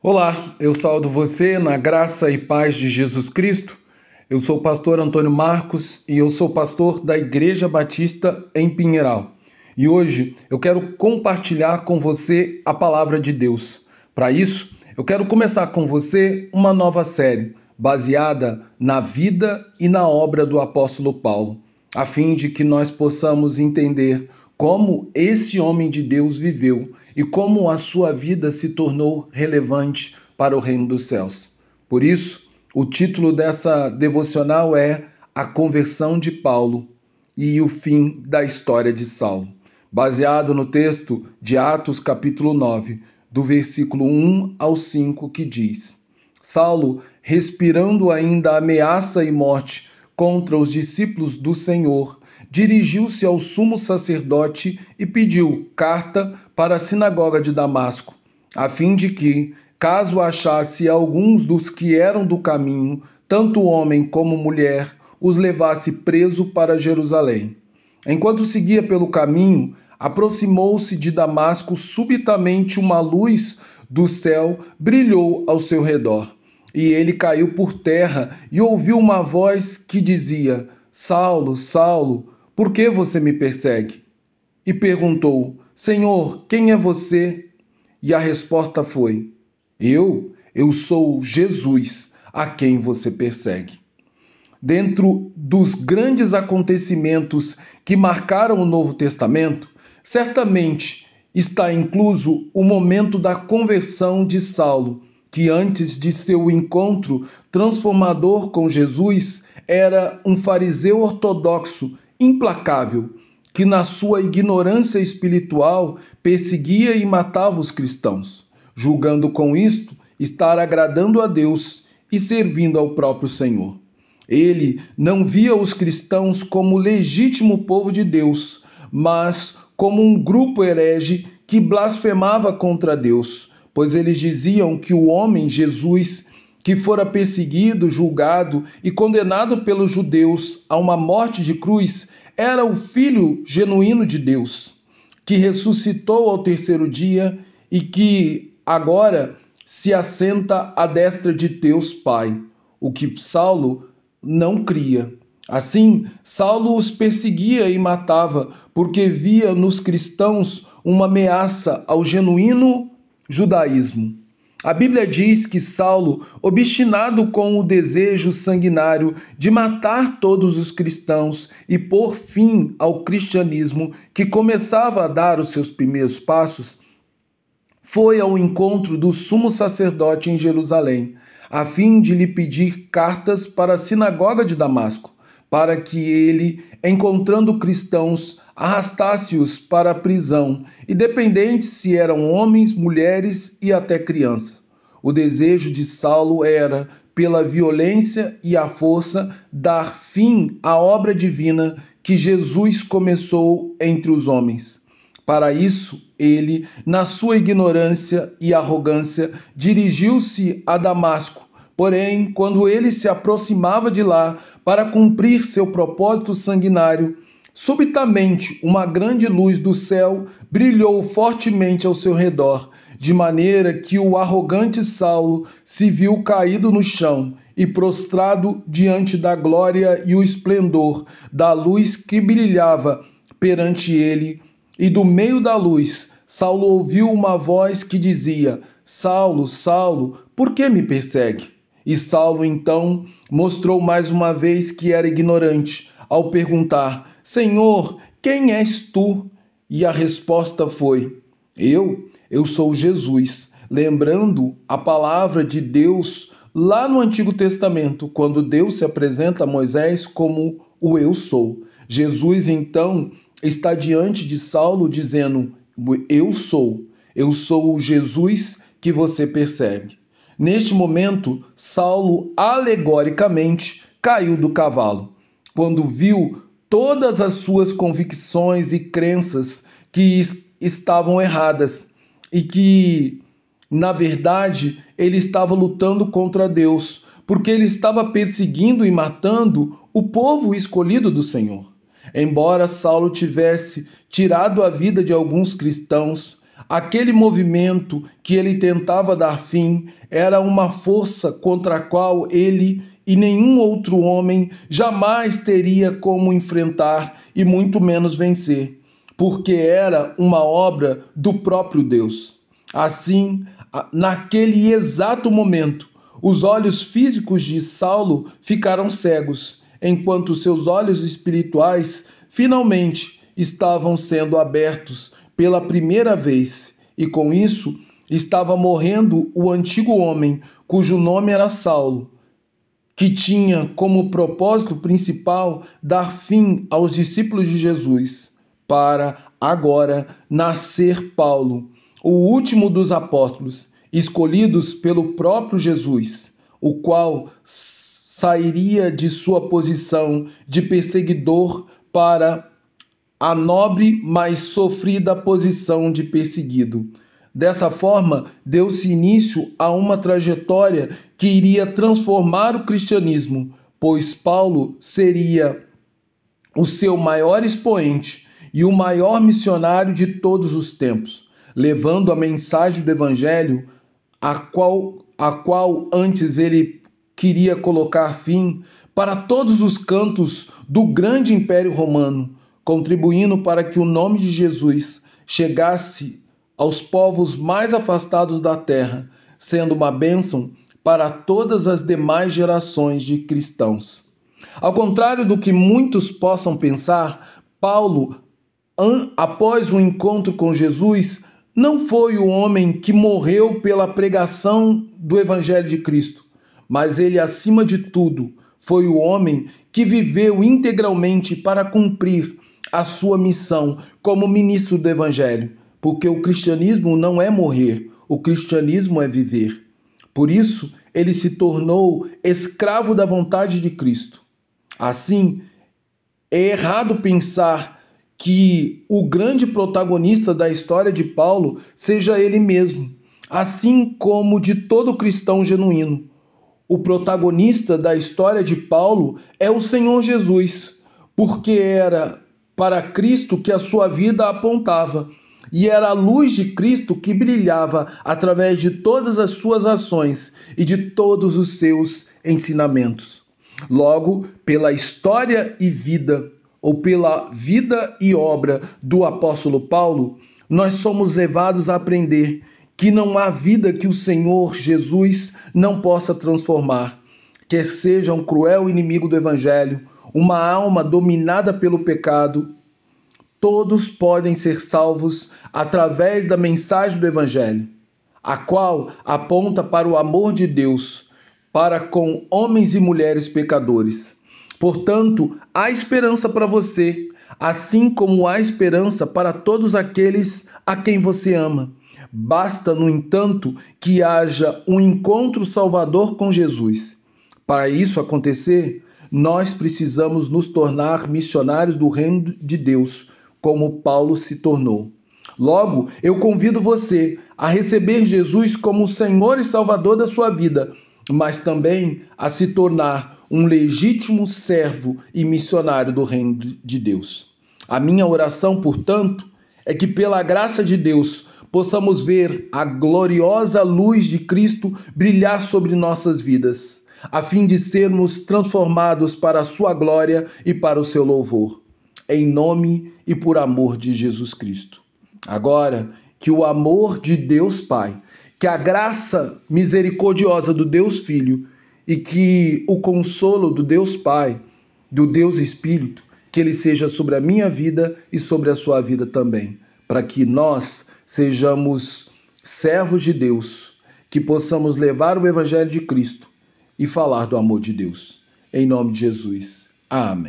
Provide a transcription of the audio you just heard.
Olá, eu saldo você na graça e paz de Jesus Cristo. Eu sou o pastor Antônio Marcos e eu sou pastor da Igreja Batista em Pinheiral. E hoje eu quero compartilhar com você a palavra de Deus. Para isso, eu quero começar com você uma nova série baseada na vida e na obra do apóstolo Paulo, a fim de que nós possamos entender como esse homem de Deus viveu e como a sua vida se tornou relevante para o reino dos céus. Por isso, o título dessa devocional é A Conversão de Paulo e o Fim da História de Saulo, baseado no texto de Atos, capítulo 9, do versículo 1 ao 5, que diz: Saulo, respirando ainda ameaça e morte contra os discípulos do Senhor, dirigiu-se ao sumo sacerdote e pediu carta para a sinagoga de Damasco, a fim de que, caso achasse alguns dos que eram do caminho, tanto homem como mulher, os levasse preso para Jerusalém. Enquanto seguia pelo caminho, aproximou-se de Damasco subitamente uma luz do céu brilhou ao seu redor. E ele caiu por terra e ouviu uma voz que dizia: Saulo, Saulo, por que você me persegue? E perguntou: Senhor, quem é você? E a resposta foi: Eu, eu sou Jesus, a quem você persegue. Dentro dos grandes acontecimentos que marcaram o Novo Testamento, certamente está incluso o momento da conversão de Saulo, que antes de seu encontro transformador com Jesus era um fariseu ortodoxo implacável, que na sua ignorância espiritual perseguia e matava os cristãos, julgando com isto estar agradando a Deus e servindo ao próprio Senhor. Ele não via os cristãos como legítimo povo de Deus, mas como um grupo herege que blasfemava contra Deus, pois eles diziam que o homem Jesus que fora perseguido, julgado e condenado pelos judeus a uma morte de cruz, era o Filho genuíno de Deus, que ressuscitou ao terceiro dia e que agora se assenta à destra de Deus Pai, o que Saulo não cria. Assim, Saulo os perseguia e matava, porque via nos cristãos uma ameaça ao genuíno judaísmo. A Bíblia diz que Saulo, obstinado com o desejo sanguinário de matar todos os cristãos e pôr fim ao cristianismo que começava a dar os seus primeiros passos, foi ao encontro do sumo sacerdote em Jerusalém, a fim de lhe pedir cartas para a sinagoga de Damasco, para que ele, encontrando cristãos, arrastasse-os para a prisão, independente se eram homens, mulheres e até crianças. O desejo de Saulo era, pela violência e a força, dar fim à obra divina que Jesus começou entre os homens. Para isso, ele, na sua ignorância e arrogância, dirigiu-se a Damasco. Porém, quando ele se aproximava de lá para cumprir seu propósito sanguinário, Subitamente, uma grande luz do céu brilhou fortemente ao seu redor, de maneira que o arrogante Saulo se viu caído no chão e prostrado diante da glória e o esplendor da luz que brilhava perante ele. E do meio da luz, Saulo ouviu uma voz que dizia: Saulo, Saulo, por que me persegue? E Saulo então mostrou mais uma vez que era ignorante, ao perguntar: Senhor, quem és tu? E a resposta foi: Eu, eu sou Jesus. Lembrando a palavra de Deus lá no Antigo Testamento, quando Deus se apresenta a Moisés como o Eu sou. Jesus então está diante de Saulo dizendo: Eu sou, eu sou o Jesus que você persegue. Neste momento, Saulo alegoricamente caiu do cavalo, quando viu todas as suas convicções e crenças que estavam erradas e que, na verdade, ele estava lutando contra Deus, porque ele estava perseguindo e matando o povo escolhido do Senhor. Embora Saulo tivesse tirado a vida de alguns cristãos, Aquele movimento que ele tentava dar fim era uma força contra a qual ele e nenhum outro homem jamais teria como enfrentar e muito menos vencer, porque era uma obra do próprio Deus. Assim, naquele exato momento, os olhos físicos de Saulo ficaram cegos, enquanto seus olhos espirituais finalmente estavam sendo abertos pela primeira vez, e com isso estava morrendo o antigo homem, cujo nome era Saulo, que tinha como propósito principal dar fim aos discípulos de Jesus, para agora nascer Paulo, o último dos apóstolos, escolhidos pelo próprio Jesus, o qual sairia de sua posição de perseguidor para a nobre, mas sofrida posição de perseguido. Dessa forma, deu-se início a uma trajetória que iria transformar o cristianismo, pois Paulo seria o seu maior expoente e o maior missionário de todos os tempos, levando a mensagem do evangelho a qual a qual antes ele queria colocar fim para todos os cantos do grande império romano contribuindo para que o nome de Jesus chegasse aos povos mais afastados da terra, sendo uma bênção para todas as demais gerações de cristãos. Ao contrário do que muitos possam pensar, Paulo, após o encontro com Jesus, não foi o homem que morreu pela pregação do Evangelho de Cristo, mas ele, acima de tudo, foi o homem que viveu integralmente para cumprir a sua missão como ministro do Evangelho, porque o cristianismo não é morrer, o cristianismo é viver. Por isso, ele se tornou escravo da vontade de Cristo. Assim, é errado pensar que o grande protagonista da história de Paulo seja ele mesmo, assim como de todo cristão genuíno. O protagonista da história de Paulo é o Senhor Jesus, porque era para Cristo que a sua vida apontava, e era a luz de Cristo que brilhava através de todas as suas ações e de todos os seus ensinamentos. Logo, pela história e vida, ou pela vida e obra do apóstolo Paulo, nós somos levados a aprender que não há vida que o Senhor Jesus não possa transformar, quer seja um cruel inimigo do Evangelho, uma alma dominada pelo pecado, todos podem ser salvos através da mensagem do Evangelho, a qual aponta para o amor de Deus para com homens e mulheres pecadores. Portanto, há esperança para você, assim como há esperança para todos aqueles a quem você ama. Basta, no entanto, que haja um encontro salvador com Jesus. Para isso acontecer, nós precisamos nos tornar missionários do reino de Deus, como Paulo se tornou. Logo, eu convido você a receber Jesus como Senhor e Salvador da sua vida, mas também a se tornar um legítimo servo e missionário do reino de Deus. A minha oração, portanto, é que pela graça de Deus possamos ver a gloriosa luz de Cristo brilhar sobre nossas vidas a fim de sermos transformados para a sua glória e para o seu louvor. Em nome e por amor de Jesus Cristo. Agora, que o amor de Deus Pai, que a graça misericordiosa do Deus Filho e que o consolo do Deus Pai, do Deus Espírito, que ele seja sobre a minha vida e sobre a sua vida também, para que nós sejamos servos de Deus, que possamos levar o evangelho de Cristo e falar do amor de Deus. Em nome de Jesus. Amém.